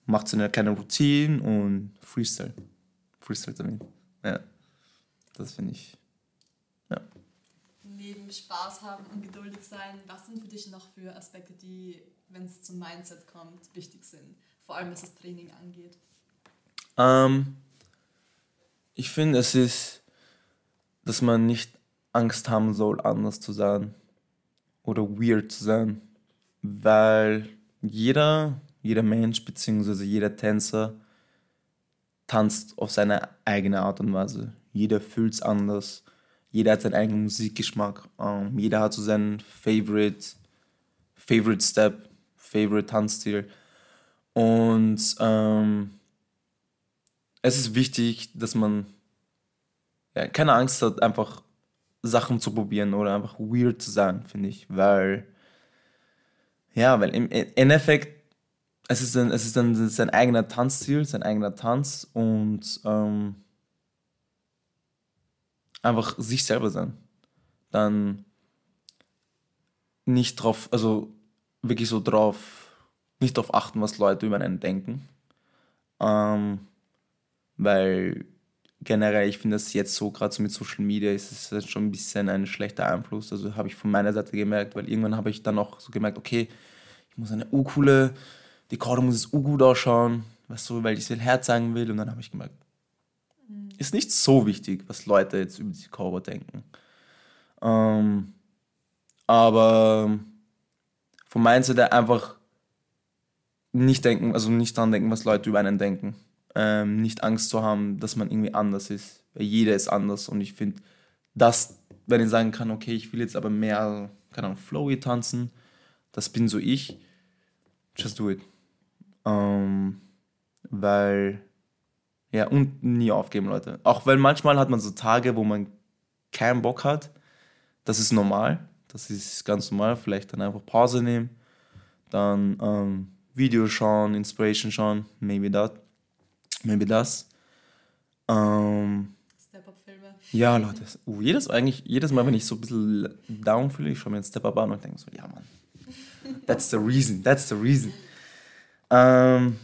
macht so eine kleine Routine und Freestyle. Freestyle damit. Ja. Das finde ich. Ja. Neben Spaß haben und geduldig sein, was sind für dich noch für Aspekte, die, wenn es zum Mindset kommt, wichtig sind? Vor allem was das Training angeht. Ähm, ich finde, es ist, dass man nicht Angst haben soll, anders zu sein oder weird zu sein, weil jeder, jeder Mensch bzw. jeder Tänzer tanzt auf seine eigene Art und Weise. Jeder fühlt es anders, jeder hat seinen eigenen Musikgeschmack, ähm, jeder hat so seinen Favorite, Favorite Step, Favorite Tanzstil und ähm, es ist wichtig, dass man ja, keine Angst hat, einfach Sachen zu probieren oder einfach weird zu sein, finde ich. Weil, ja, weil im Endeffekt, es ist, ein, es ist ein, sein eigener Tanzstil, sein eigener Tanz und ähm, einfach sich selber sein. Dann nicht drauf, also wirklich so drauf, nicht drauf achten, was Leute über einen denken. Ähm, weil generell, ich finde das jetzt so, gerade so mit Social Media, ist es halt schon ein bisschen ein schlechter Einfluss. Also habe ich von meiner Seite gemerkt, weil irgendwann habe ich dann auch so gemerkt, okay, ich muss eine urcoole, die Karte muss jetzt gut ausschauen, weißt du, weil ich es will herzeigen will. Und dann habe ich gemerkt. Ist nicht so wichtig, was Leute jetzt über die Cover denken. Ähm, aber von meiner Seite einfach nicht denken, also nicht dran denken, was Leute über einen denken ähm, nicht Angst zu haben, dass man irgendwie anders ist. Weil jeder ist anders und ich finde, das, wenn ich sagen kann, okay, ich will jetzt aber mehr, keine Ahnung, flowy tanzen, das bin so ich, just do it. Ähm, weil, ja, und nie aufgeben, Leute. Auch weil manchmal hat man so Tage, wo man keinen Bock hat. Das ist normal. Das ist ganz normal. Vielleicht dann einfach Pause nehmen, dann ähm, Video schauen, Inspiration schauen, maybe that. Maybe das. Ähm, Step-Up-Filme. Ja, Leute. Uh, jedes, eigentlich, jedes Mal, wenn ich so ein bisschen down fühle, ich schaue mir ein Step-Up an und denke so, ja, Mann. That's the reason, that's the reason. Ähm,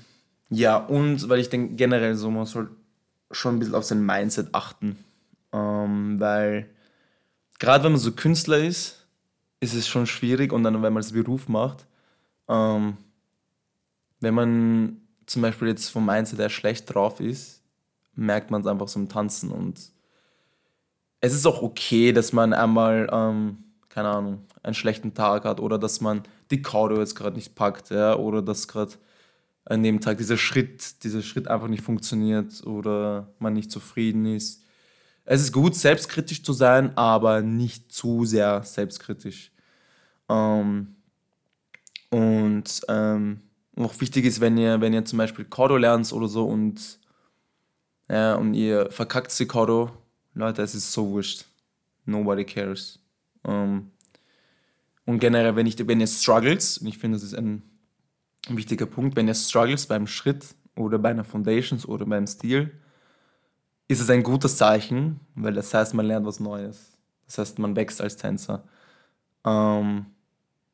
ja, und weil ich denke, generell so, man soll schon ein bisschen auf sein Mindset achten. Ähm, weil gerade wenn man so Künstler ist, ist es schon schwierig und dann, wenn man es Beruf macht, ähm, wenn man zum Beispiel jetzt vom Mindset der schlecht drauf ist, merkt man es einfach so im Tanzen. Und es ist auch okay, dass man einmal, ähm, keine Ahnung, einen schlechten Tag hat oder dass man die Cardio jetzt gerade nicht packt, ja, oder dass gerade an dem Tag dieser Schritt, dieser Schritt einfach nicht funktioniert oder man nicht zufrieden ist. Es ist gut, selbstkritisch zu sein, aber nicht zu sehr selbstkritisch. Ähm, und ähm, auch wichtig ist, wenn ihr, wenn ihr zum Beispiel Cordo lernt oder so und, ja, und ihr verkackt die Cordo, Leute, es ist so wurscht. Nobody cares. Ähm, und generell, wenn, ich, wenn ihr struggles, und ich finde, das ist ein, ein wichtiger Punkt, wenn ihr struggles beim Schritt oder bei einer Foundations oder beim Stil, ist es ein gutes Zeichen, weil das heißt, man lernt was Neues. Das heißt, man wächst als Tänzer. Ähm,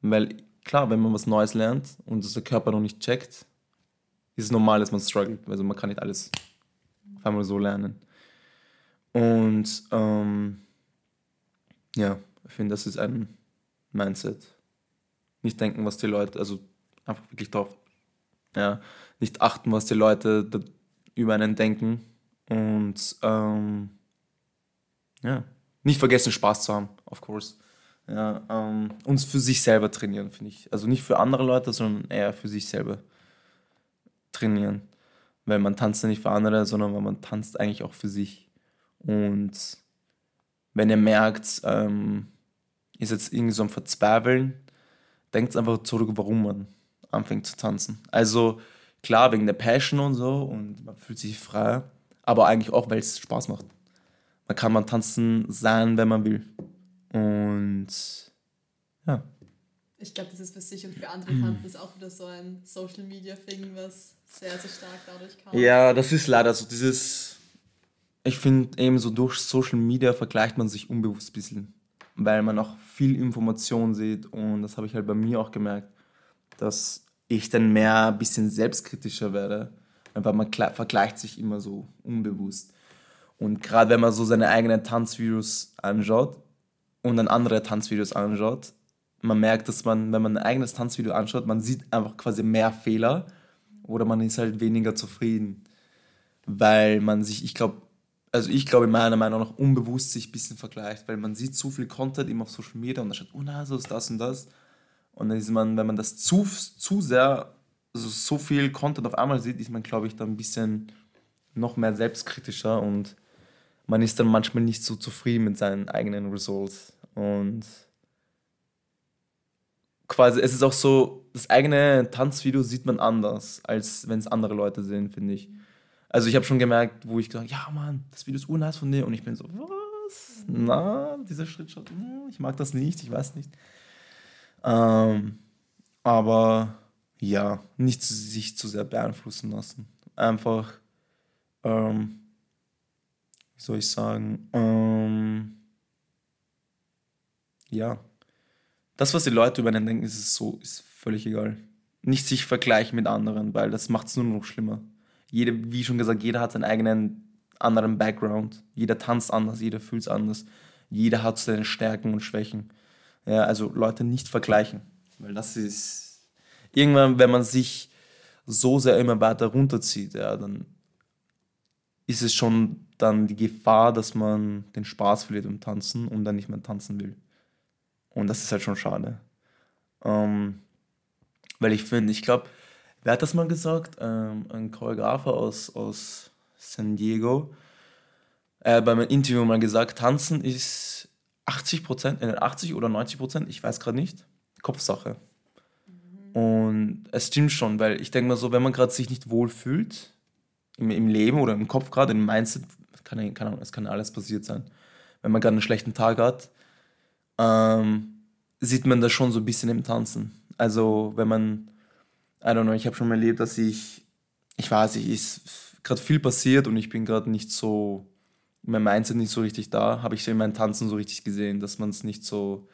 weil klar, wenn man was Neues lernt und das der Körper noch nicht checkt, ist es normal, dass man struggelt. Also man kann nicht alles auf einmal so lernen. Und ähm, ja, ich finde, das ist ein Mindset. Nicht denken, was die Leute, also einfach wirklich drauf, ja, nicht achten, was die Leute über einen denken. Und ähm, ja, nicht vergessen, Spaß zu haben, of course. Ja, ähm, uns für sich selber trainieren, finde ich. Also nicht für andere Leute, sondern eher für sich selber. trainieren. Weil man tanzt ja nicht für andere, sondern weil man tanzt eigentlich auch für sich. Und wenn ihr merkt, ähm, ist jetzt irgendwie so ein Verzweifeln, denkt einfach zurück, warum man anfängt zu tanzen. Also klar, wegen der Passion und so und man fühlt sich frei, aber eigentlich auch, weil es Spaß macht. Man kann man tanzen sein, wenn man will. Und ja. Ich glaube, das ist für sich und für andere Tanzen ist auch wieder so ein Social Media Thing, was sehr, sehr stark dadurch kam. Ja, das ist leider so dieses. Ich finde eben so durch Social Media vergleicht man sich unbewusst ein bisschen, weil man auch viel Information sieht und das habe ich halt bei mir auch gemerkt, dass ich dann mehr ein bisschen selbstkritischer werde, weil man vergleicht sich immer so unbewusst. Und gerade wenn man so seine eigenen Tanzvideos anschaut und dann andere Tanzvideos anschaut, man merkt, dass man, wenn man ein eigenes Tanzvideo anschaut, man sieht einfach quasi mehr Fehler oder man ist halt weniger zufrieden, weil man sich, ich glaube, also ich glaube meiner Meinung nach unbewusst sich ein bisschen vergleicht, weil man sieht zu viel Content immer auf Social Media und da steht, oh na, so ist das und das. Und dann ist man, wenn man das zu, zu sehr, also so viel Content auf einmal sieht, ist man, glaube ich, dann ein bisschen noch mehr selbstkritischer und man ist dann manchmal nicht so zufrieden mit seinen eigenen Results. Und quasi, es ist auch so, das eigene Tanzvideo sieht man anders, als wenn es andere Leute sehen, finde ich. Also ich habe schon gemerkt, wo ich gesagt ja Mann, das Video ist urnice von dir. Und ich bin so, was? Na, dieser Schritt schaut, hm, ich mag das nicht, ich weiß nicht. Ähm, aber ja, nicht sich zu sehr beeinflussen lassen. Einfach ähm, soll ich sagen, ähm, ja, das, was die Leute über einen denken, ist so, ist völlig egal. Nicht sich vergleichen mit anderen, weil das macht es nur noch schlimmer. Jede, wie schon gesagt, jeder hat seinen eigenen anderen Background. Jeder tanzt anders, jeder fühlt es anders. Jeder hat seine Stärken und Schwächen. Ja, also Leute nicht vergleichen, weil das ist irgendwann, wenn man sich so sehr immer weiter runterzieht, ja, dann ist es schon dann die Gefahr, dass man den Spaß verliert im Tanzen und dann nicht mehr tanzen will. Und das ist halt schon schade. Ähm, weil ich finde, ich glaube, wer hat das mal gesagt? Ähm, ein Choreografer aus, aus San Diego. Äh, bei meinem Interview mal gesagt, Tanzen ist 80 Prozent, äh, 80 oder 90 Prozent, ich weiß gerade nicht, Kopfsache. Und es stimmt schon, weil ich denke mal so, wenn man gerade sich nicht wohl fühlt, im, im Leben oder im Kopf gerade, im Mindset, kann, Ahnung, es kann alles passiert sein. Wenn man gerade einen schlechten Tag hat, ähm, sieht man das schon so ein bisschen im Tanzen. Also wenn man, I don't know, ich habe schon mal erlebt, dass ich, ich weiß nicht, ist gerade viel passiert und ich bin gerade nicht so, mein Mindset nicht so richtig da, habe ich in meinem Tanzen so richtig gesehen, dass man es nicht so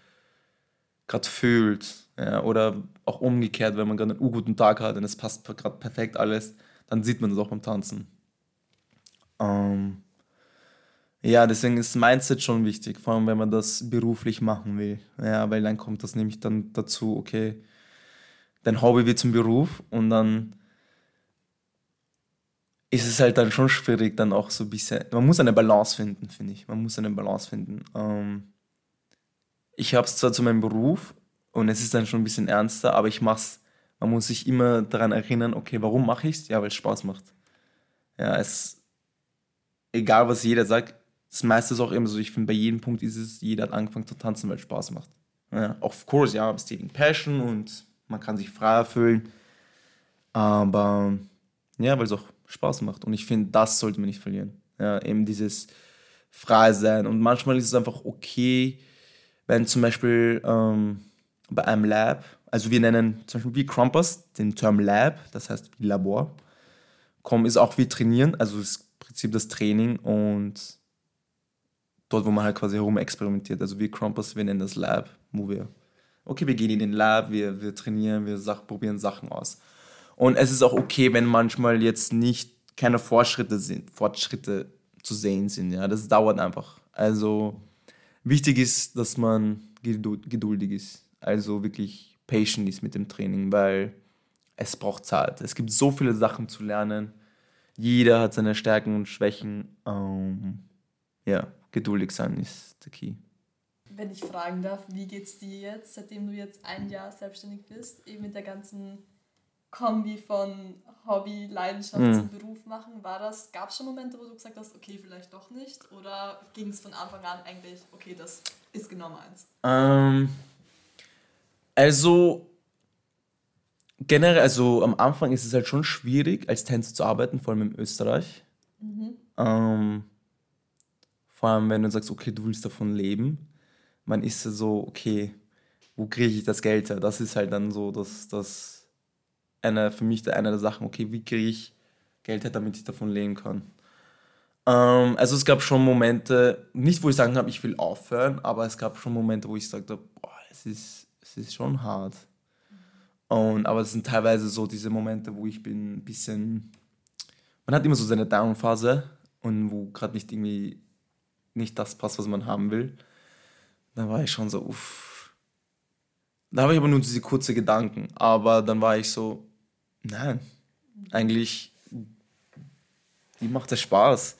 gerade fühlt. Ja, oder auch umgekehrt, wenn man gerade einen guten Tag hat und es passt gerade perfekt alles, dann sieht man das auch beim Tanzen. Ähm, ja, deswegen ist Mindset schon wichtig, vor allem wenn man das beruflich machen will. Ja, weil dann kommt das nämlich dann dazu, okay, dein Hobby wird zum Beruf und dann ist es halt dann schon schwierig, dann auch so ein bisschen. Man muss eine Balance finden, finde ich. Man muss eine Balance finden. Ähm, ich habe es zwar zu meinem Beruf und es ist dann schon ein bisschen ernster, aber ich mache es. Man muss sich immer daran erinnern, okay, warum mache ich es? Ja, weil es Spaß macht. Ja, es, egal was jeder sagt, das meiste ist auch immer so, ich finde, bei jedem Punkt ist es, jeder hat angefangen zu tanzen, weil es Spaß macht. Ja, of course, ja, es steht Passion und man kann sich frei erfüllen. Aber ja, weil es auch Spaß macht. Und ich finde, das sollte man nicht verlieren. Ja, eben dieses frei sein. Und manchmal ist es einfach okay, wenn zum Beispiel ähm, bei einem Lab, also wir nennen zum Beispiel wie Crumpers den Term Lab, das heißt wie Labor, kommen ist auch wie trainieren, also das Prinzip das Training und dort, wo man halt quasi herum experimentiert. Also wir Crumpers, wir nennen das Lab, wo wir, okay, wir gehen in den Lab, wir, wir trainieren, wir Sach probieren Sachen aus. Und es ist auch okay, wenn manchmal jetzt nicht keine Fortschritte sind, Fortschritte zu sehen sind. Ja, das dauert einfach. Also wichtig ist, dass man geduldig ist. Also wirklich patient ist mit dem Training, weil es braucht Zeit. Es gibt so viele Sachen zu lernen. Jeder hat seine Stärken und Schwächen. Ähm, ja geduldig sein ist der Key. Wenn ich fragen darf, wie geht es dir jetzt, seitdem du jetzt ein Jahr selbstständig bist, eben mit der ganzen Kombi von Hobby, Leidenschaft mhm. zum Beruf machen? War das, gab es schon Momente, wo du gesagt hast, okay, vielleicht doch nicht? Oder ging es von Anfang an eigentlich, okay, das ist genau meins? Ähm, also generell, also am Anfang ist es halt schon schwierig, als Tänzer zu arbeiten, vor allem in Österreich. Mhm. Ähm, vor allem, wenn du sagst, okay, du willst davon leben. Man ist so, okay, wo kriege ich das Geld her? Das ist halt dann so, dass das eine, für mich eine der Sachen, okay, wie kriege ich Geld her, damit ich davon leben kann. Ähm, also es gab schon Momente, nicht wo ich sagen habe, ich will aufhören, aber es gab schon Momente, wo ich sagte, boah, es ist, es ist schon hart. Und, aber es sind teilweise so diese Momente, wo ich bin ein bisschen. Man hat immer so seine Down-Phase und wo gerade nicht irgendwie nicht das passt, was man haben will. Da war ich schon so, uff. Da habe ich aber nur diese kurze Gedanken. Aber dann war ich so, nein, eigentlich, die macht das Spaß.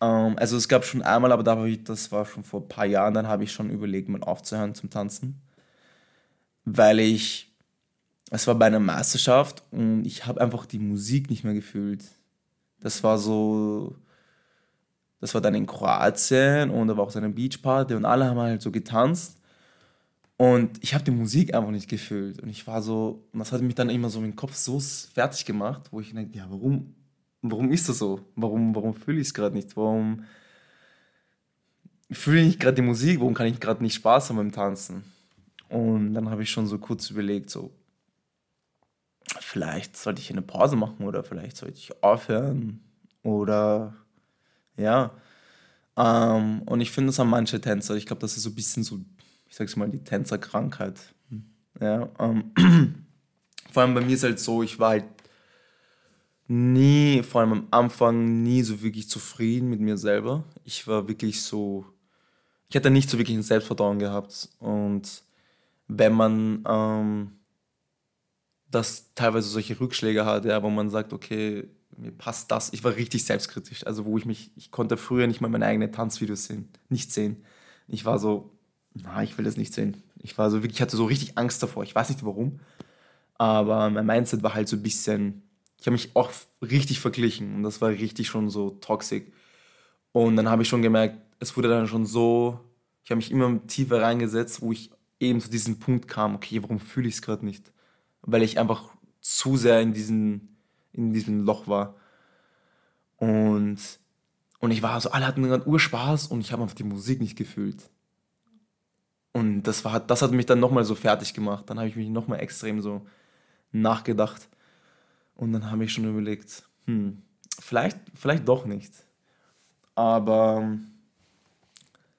Ähm, also es gab schon einmal, aber da ich, das war schon vor ein paar Jahren, dann habe ich schon überlegt, mal aufzuhören zum Tanzen. Weil ich es war bei einer Meisterschaft und ich habe einfach die Musik nicht mehr gefühlt. Das war so, das war dann in Kroatien und da war auch so eine Beachparty und alle haben halt so getanzt und ich habe die Musik einfach nicht gefühlt und ich war so, und das hat mich dann immer so im Kopf so fertig gemacht, wo ich denke, ja, warum, warum ist das so? Warum, warum fühle ich es gerade nicht? Warum fühle ich gerade die Musik? Warum kann ich gerade nicht Spaß haben beim Tanzen? Und dann habe ich schon so kurz überlegt, so, vielleicht sollte ich eine Pause machen oder vielleicht sollte ich aufhören oder ja. Ähm, und ich finde, das haben manche Tänzer. Ich glaube, das ist so ein bisschen so, sag's mal, die Tänzerkrankheit. Ja, ähm, [clears throat] vor allem bei mir ist halt so, ich war halt nie, vor allem am Anfang, nie so wirklich zufrieden mit mir selber. Ich war wirklich so, ich hatte nicht so wirklich ein Selbstvertrauen gehabt. Und wenn man ähm, dass teilweise solche Rückschläge hatte, ja, wo man sagt, okay, mir passt das. Ich war richtig selbstkritisch. Also wo ich mich, ich konnte früher nicht mal meine eigenen Tanzvideos sehen, nicht sehen. Ich war so, na, ich will das nicht sehen. Ich war so wirklich, ich hatte so richtig Angst davor. Ich weiß nicht warum. Aber mein Mindset war halt so ein bisschen, ich habe mich auch richtig verglichen und das war richtig schon so toxisch. Und dann habe ich schon gemerkt, es wurde dann schon so, ich habe mich immer tiefer reingesetzt, wo ich eben zu diesem Punkt kam, okay, warum fühle ich es gerade nicht? weil ich einfach zu sehr in, diesen, in diesem Loch war. Und, und ich war so, alle hatten gerade Urspaß und ich habe einfach die Musik nicht gefühlt. Und das, war, das hat mich dann nochmal so fertig gemacht. Dann habe ich mich nochmal extrem so nachgedacht. Und dann habe ich schon überlegt, hm, vielleicht, vielleicht doch nicht. Aber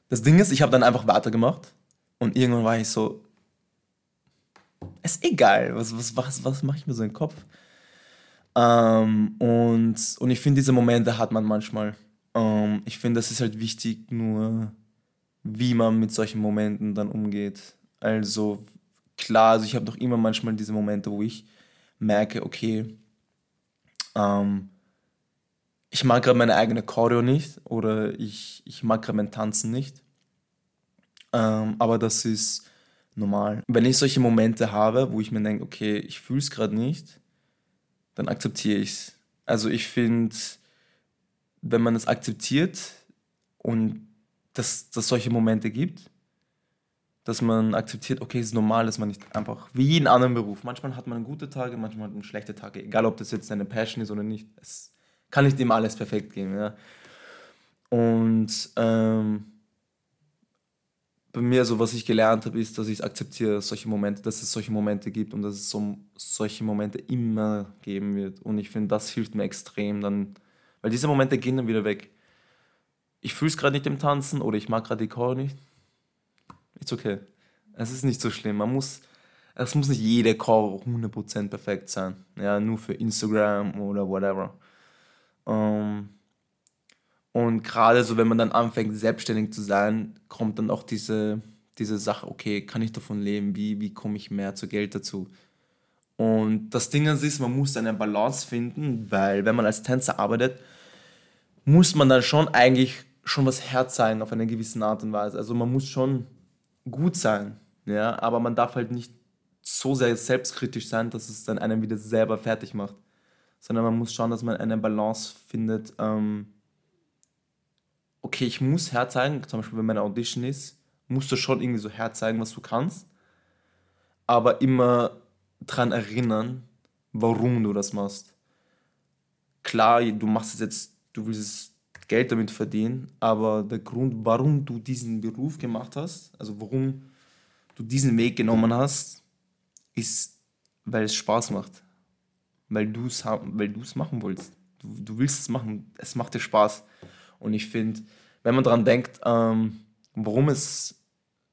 das Ding ist, ich habe dann einfach weitergemacht. Und irgendwann war ich so, ist egal, was, was, was, was mache ich mir so im Kopf? Ähm, und, und ich finde, diese Momente hat man manchmal. Ähm, ich finde, das ist halt wichtig, nur wie man mit solchen Momenten dann umgeht. Also klar, also ich habe doch immer manchmal diese Momente, wo ich merke, okay, ähm, ich mag gerade meine eigene Choreo nicht oder ich, ich mag gerade mein Tanzen nicht. Ähm, aber das ist normal. Wenn ich solche Momente habe, wo ich mir denke, okay, ich fühle es gerade nicht, dann akzeptiere ich es. Also ich finde, wenn man es akzeptiert und dass es solche Momente gibt, dass man akzeptiert, okay, es ist normal, dass man nicht einfach wie jeden anderen Beruf. Manchmal hat man gute Tage, manchmal hat man schlechte Tage. Egal, ob das jetzt eine Passion ist oder nicht. Es kann nicht immer alles perfekt gehen. Ja. Und ähm, bei mir, so was ich gelernt habe, ist, dass ich akzeptiere solche Momente, dass es solche Momente gibt und dass es so, solche Momente immer geben wird. Und ich finde, das hilft mir extrem dann, weil diese Momente gehen dann wieder weg. Ich fühle es gerade nicht im Tanzen oder ich mag gerade die Chor nicht. Ist okay. Es ist nicht so schlimm. Man muss, es muss nicht jede Chor 100% perfekt sein. Ja, nur für Instagram oder whatever. Ähm, und gerade so, wenn man dann anfängt, selbstständig zu sein, kommt dann auch diese, diese Sache, okay, kann ich davon leben? Wie, wie komme ich mehr zu Geld dazu? Und das Ding ist, man muss eine Balance finden, weil wenn man als Tänzer arbeitet, muss man dann schon eigentlich schon was Herz sein auf eine gewisse Art und Weise. Also man muss schon gut sein, ja, aber man darf halt nicht so sehr selbstkritisch sein, dass es dann einen wieder selber fertig macht. Sondern man muss schauen, dass man eine Balance findet. Ähm, okay, ich muss herzeigen, zum Beispiel wenn meine Audition ist, musst du schon irgendwie so herzeigen, was du kannst. Aber immer daran erinnern, warum du das machst. Klar, du machst es jetzt, du willst Geld damit verdienen, aber der Grund, warum du diesen Beruf gemacht hast, also warum du diesen Weg genommen hast, ist, weil es Spaß macht. Weil du es weil machen willst. Du, du willst es machen. Es macht dir Spaß. Und ich finde, wenn man daran denkt, ähm, warum, es,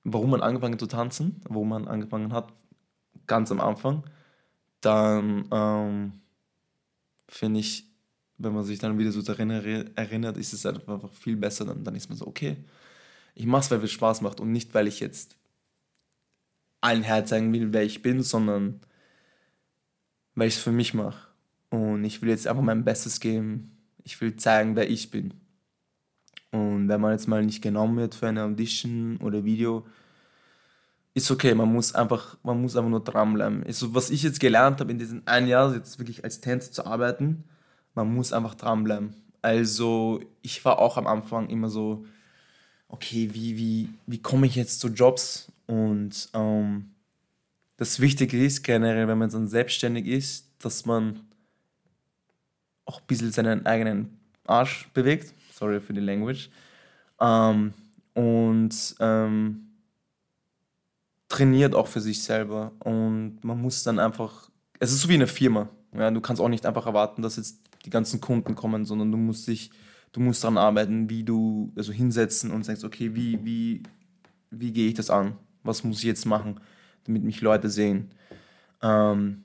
warum man angefangen zu tanzen, wo man angefangen hat, ganz am Anfang, dann ähm, finde ich, wenn man sich dann wieder so daran erinnert, ist es einfach viel besser. Dann, dann ist man so, okay, ich mache es, weil es Spaß macht und nicht, weil ich jetzt allen herzeigen will, wer ich bin, sondern weil ich es für mich mache. Und ich will jetzt einfach mein Bestes geben. Ich will zeigen, wer ich bin. Und wenn man jetzt mal nicht genommen wird für eine Audition oder Video, ist okay, man muss einfach, man muss einfach nur dranbleiben. Also, was ich jetzt gelernt habe in diesen ein Jahr, jetzt wirklich als Tänzer zu arbeiten, man muss einfach dranbleiben. Also ich war auch am Anfang immer so, okay, wie, wie, wie komme ich jetzt zu Jobs? Und ähm, das Wichtige ist generell, wenn man dann selbstständig ist, dass man auch ein bisschen seinen eigenen Arsch bewegt. Sorry für die Language. Ähm, und ähm, trainiert auch für sich selber. Und man muss dann einfach, es ist so wie eine Firma. Ja, du kannst auch nicht einfach erwarten, dass jetzt die ganzen Kunden kommen, sondern du musst dich, du musst daran arbeiten, wie du, also hinsetzen und sagst, okay, wie, wie, wie gehe ich das an? Was muss ich jetzt machen, damit mich Leute sehen? Ähm,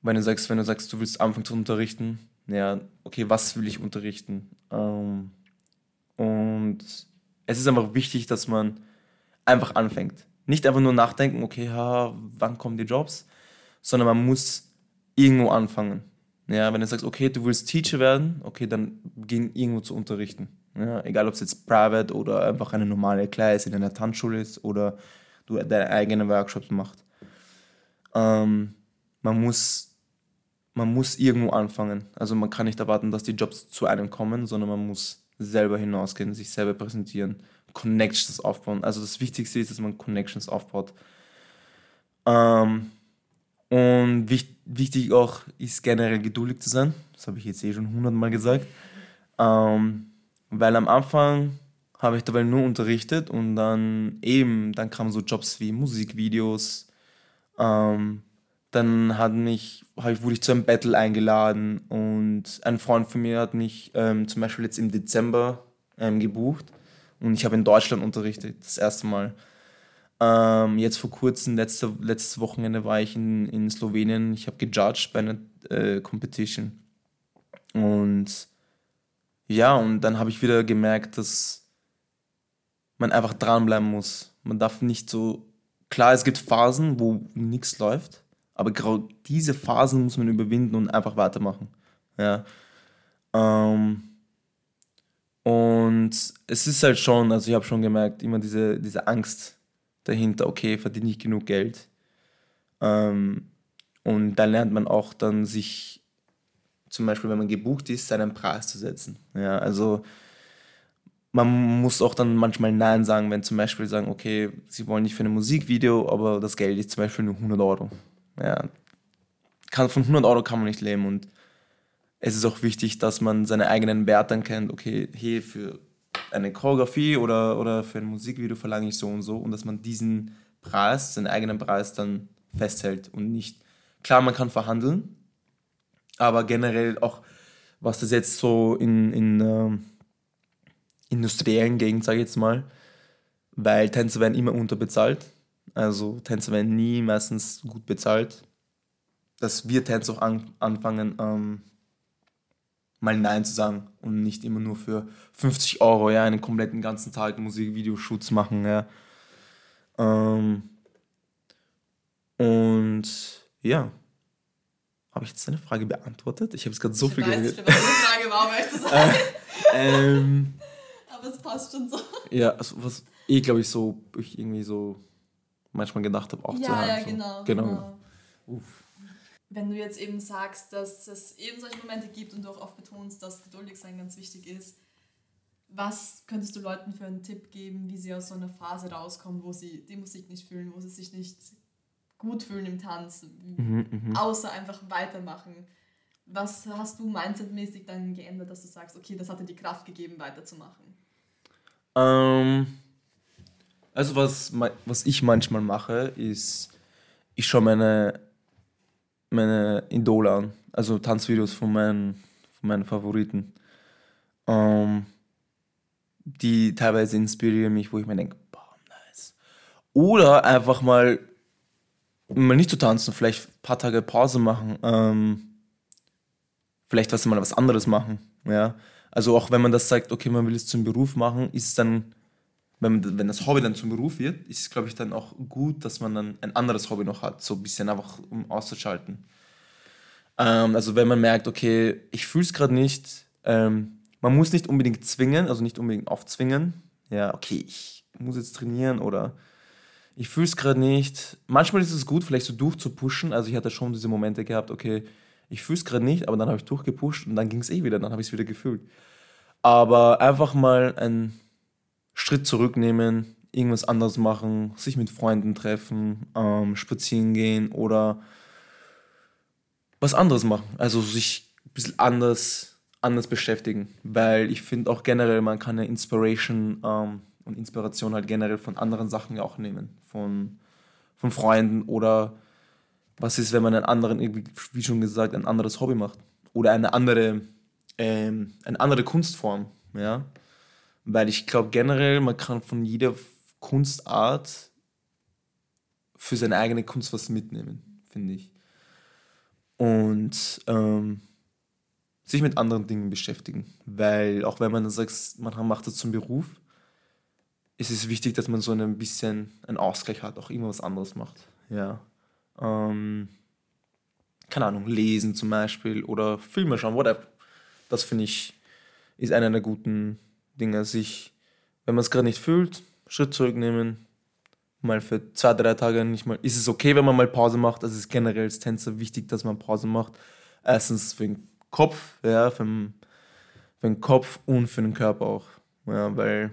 wenn du sagst, wenn du sagst, du willst anfangen zu unterrichten, ja, okay, was will ich unterrichten? Ähm, und es ist einfach wichtig, dass man einfach anfängt. Nicht einfach nur nachdenken, okay, ha, wann kommen die Jobs, sondern man muss irgendwo anfangen. Ja, wenn du sagst, okay, du willst Teacher werden, okay, dann gehen irgendwo zu unterrichten. Ja, egal, ob es jetzt private oder einfach eine normale Klasse in einer Tanzschule ist oder du deine eigenen Workshops machst. Ähm, man, muss, man muss irgendwo anfangen. Also man kann nicht erwarten, dass die Jobs zu einem kommen, sondern man muss selber hinausgehen, sich selber präsentieren, Connections aufbauen. Also das Wichtigste ist, dass man Connections aufbaut. Ähm, und wichtig, auch ist generell geduldig zu sein. Das habe ich jetzt eh schon hundertmal gesagt. Ähm, weil am Anfang habe ich dabei nur unterrichtet und dann eben, dann kamen so Jobs wie Musikvideos. Ähm, dann hat mich, ich, wurde ich zu einem Battle eingeladen und ein Freund von mir hat mich ähm, zum Beispiel jetzt im Dezember ähm, gebucht und ich habe in Deutschland unterrichtet, das erste Mal. Ähm, jetzt vor kurzem, letzte, letztes Wochenende war ich in, in Slowenien. Ich habe gejudged bei einer äh, Competition. Und ja, und dann habe ich wieder gemerkt, dass man einfach dranbleiben muss. Man darf nicht so. Klar, es gibt Phasen, wo nichts läuft, aber genau diese Phasen muss man überwinden und einfach weitermachen. Ja. Ähm, und es ist halt schon, also ich habe schon gemerkt, immer diese, diese Angst, dahinter, okay, verdiene ich genug Geld. Ähm, und dann lernt man auch dann sich, zum Beispiel, wenn man gebucht ist, seinen Preis zu setzen. Ja, also man muss auch dann manchmal Nein sagen, wenn zum Beispiel sagen, okay, sie wollen nicht für ein Musikvideo, aber das Geld ist zum Beispiel nur 100 Euro. Ja, kann, von 100 Euro kann man nicht leben und es ist auch wichtig, dass man seine eigenen Werte kennt. Okay, hey, für eine Choreografie oder, oder für ein Musikvideo verlange ich so und so und dass man diesen Preis, seinen eigenen Preis dann festhält und nicht, klar, man kann verhandeln, aber generell auch, was das jetzt so in, in äh, industriellen Gegend, sage ich jetzt mal, weil Tänzer werden immer unterbezahlt, also Tänzer werden nie meistens gut bezahlt, dass wir Tänzer auch an, anfangen, ähm, mal Nein zu sagen und nicht immer nur für 50 Euro ja, einen kompletten ganzen Tag Musikvideoshoots machen. Ja. Ähm, und ja, habe ich jetzt deine Frage beantwortet? Ich habe es gerade so ich viel geredet. Ich weiß Frage war, ehrlich zu sein. ähm, Aber es passt schon so. Ja, also was eh, glaube ich, so, ich irgendwie so manchmal gedacht habe, auch ja, zu haben. Ja, so. genau, genau. genau. Uff. Wenn du jetzt eben sagst, dass es eben solche Momente gibt und du auch oft betonst, dass geduldig sein ganz wichtig ist, was könntest du Leuten für einen Tipp geben, wie sie aus so einer Phase rauskommen, wo sie die Musik nicht fühlen, wo sie sich nicht gut fühlen im Tanz, Mhm, mhm. außer einfach weitermachen? Was hast du mindsetmäßig dann geändert, dass du sagst, okay, das hat dir die Kraft gegeben, weiterzumachen? Ähm, also was, was ich manchmal mache, ist, ich schaue meine, meine Idole an, also Tanzvideos von meinen, von meinen Favoriten. Ähm, die teilweise inspirieren mich, wo ich mir denke, boah, nice. Oder einfach mal, mal nicht zu tanzen, vielleicht ein paar Tage Pause machen, ähm, vielleicht was mal was anderes machen, ja. Also auch wenn man das sagt, okay, man will es zum Beruf machen, ist es dann, wenn, wenn das Hobby dann zum Beruf wird, ist es, glaube ich, dann auch gut, dass man dann ein anderes Hobby noch hat, so ein bisschen einfach, um auszuschalten. Ähm, also wenn man merkt, okay, ich fühle es gerade nicht, ähm, man muss nicht unbedingt zwingen, also nicht unbedingt aufzwingen. Ja, okay, ich muss jetzt trainieren oder ich fühle es gerade nicht. Manchmal ist es gut, vielleicht so durchzupushen. Also ich hatte schon diese Momente gehabt, okay, ich fühle es gerade nicht, aber dann habe ich durchgepusht und dann ging es eh wieder, dann habe ich es wieder gefühlt. Aber einfach mal einen Schritt zurücknehmen, irgendwas anderes machen, sich mit Freunden treffen, ähm, spazieren gehen oder was anderes machen. Also sich ein bisschen anders, anders beschäftigen. Weil ich finde auch generell, man kann eine Inspiration ähm, und Inspiration halt generell von anderen Sachen auch nehmen. Von, von Freunden oder was ist, wenn man einen anderen, wie schon gesagt, ein anderes Hobby macht. Oder eine andere, ähm, eine andere Kunstform. Ja? Weil ich glaube generell, man kann von jeder Kunstart für seine eigene Kunst was mitnehmen, finde ich. Und ähm, sich mit anderen Dingen beschäftigen. Weil auch wenn man dann sagt, man macht das zum Beruf, ist es wichtig, dass man so ein bisschen einen Ausgleich hat, auch immer was anderes macht. Ja. Ähm, keine Ahnung, lesen zum Beispiel oder Filme schauen, whatever. Das finde ich, ist einer der guten Dinge, sich, wenn man es gerade nicht fühlt, Schritt zurücknehmen, mal für zwei, drei Tage nicht mal. Ist es okay, wenn man mal Pause macht? Also es ist generell als Tänzer wichtig, dass man Pause macht. Erstens für den Kopf, ja, für den, für den Kopf und für den Körper auch. Ja, weil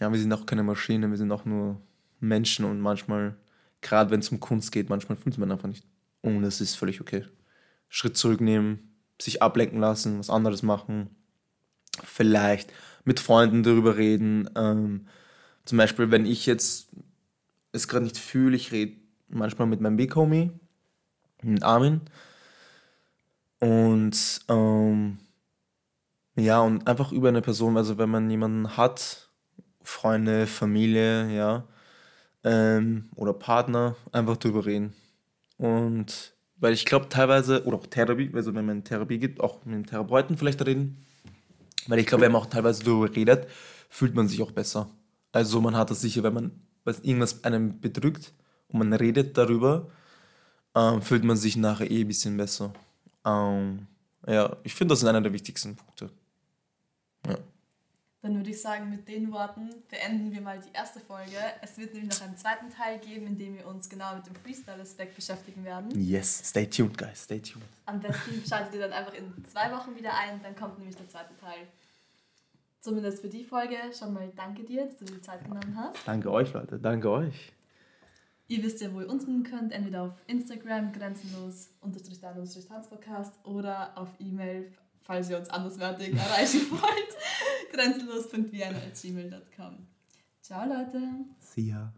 ja, wir sind auch keine Maschine, wir sind auch nur Menschen und manchmal, gerade wenn es um Kunst geht, manchmal fühlt man einfach nicht. Und das ist völlig okay. Schritt zurücknehmen, sich ablenken lassen, was anderes machen, vielleicht mit Freunden darüber reden. Ähm, zum Beispiel, wenn ich jetzt es gerade nicht fühle, ich rede manchmal mit meinem Big Homie, mit Armin. Und ähm, ja, und einfach über eine Person, also wenn man jemanden hat, Freunde, Familie, ja, ähm, oder Partner, einfach drüber reden. Und weil ich glaube teilweise, oder auch Therapie, also wenn man Therapie gibt, auch mit dem Therapeuten vielleicht reden, weil ich glaube, wenn man auch teilweise darüber redet, fühlt man sich auch besser. Also man hat das sicher, wenn man was irgendwas einem bedrückt und man redet darüber, ähm, fühlt man sich nachher eh ein bisschen besser. Ähm, ja, ich finde, das ist einer der wichtigsten Punkte. Ja. Dann würde ich sagen, mit den Worten beenden wir mal die erste Folge. Es wird nämlich noch einen zweiten Teil geben, in dem wir uns genau mit dem Freestyle-Aspekt beschäftigen werden. Yes, stay tuned, guys, stay tuned. Am besten schaltet ihr dann einfach in zwei Wochen wieder ein, dann kommt nämlich der zweite Teil. Zumindest für die Folge schon mal danke dir, dass du dir die Zeit genommen hast. Danke euch, Leute, danke euch. Ihr wisst ja, wo ihr uns finden könnt, entweder auf Instagram grenzenlos unterstrich unterstrich Tanzpodcast oder auf E-Mail, falls ihr uns anderswertig [laughs] erreichen wollt, grenzenlos.vienna.gmail.com. Ciao Leute! See ya.